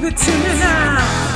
give it to me now.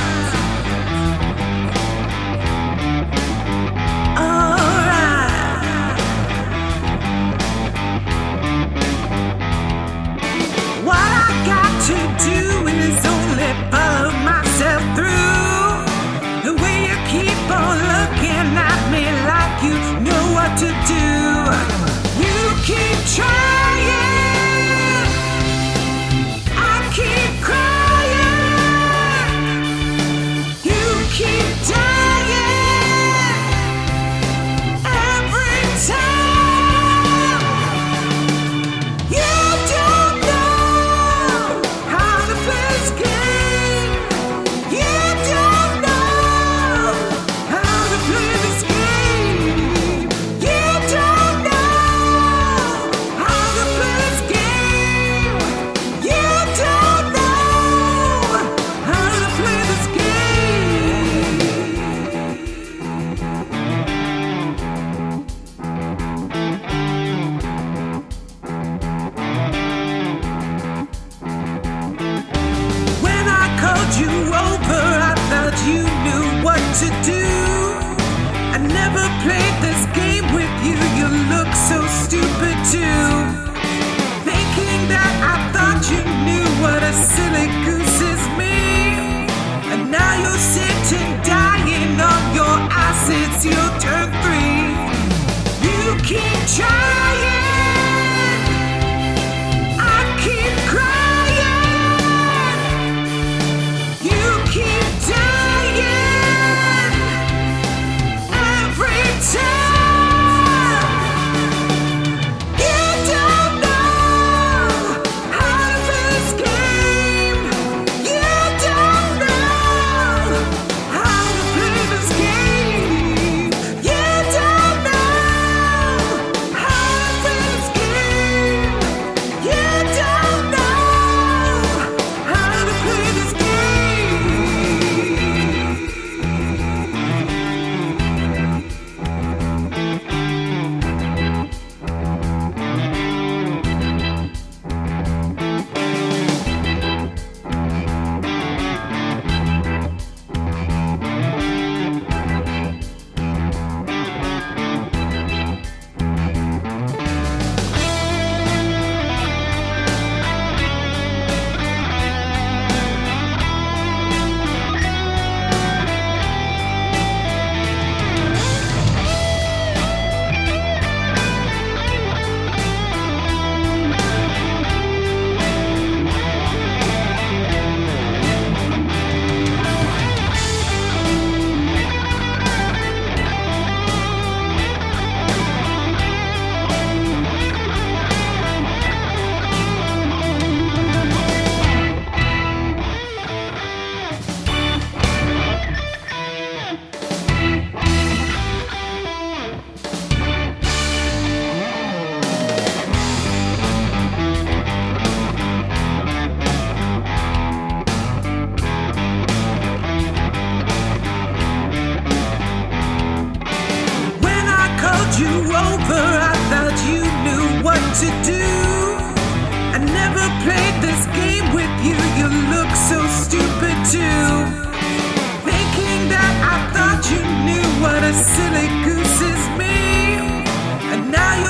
On your turn three.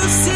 I see.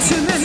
to me.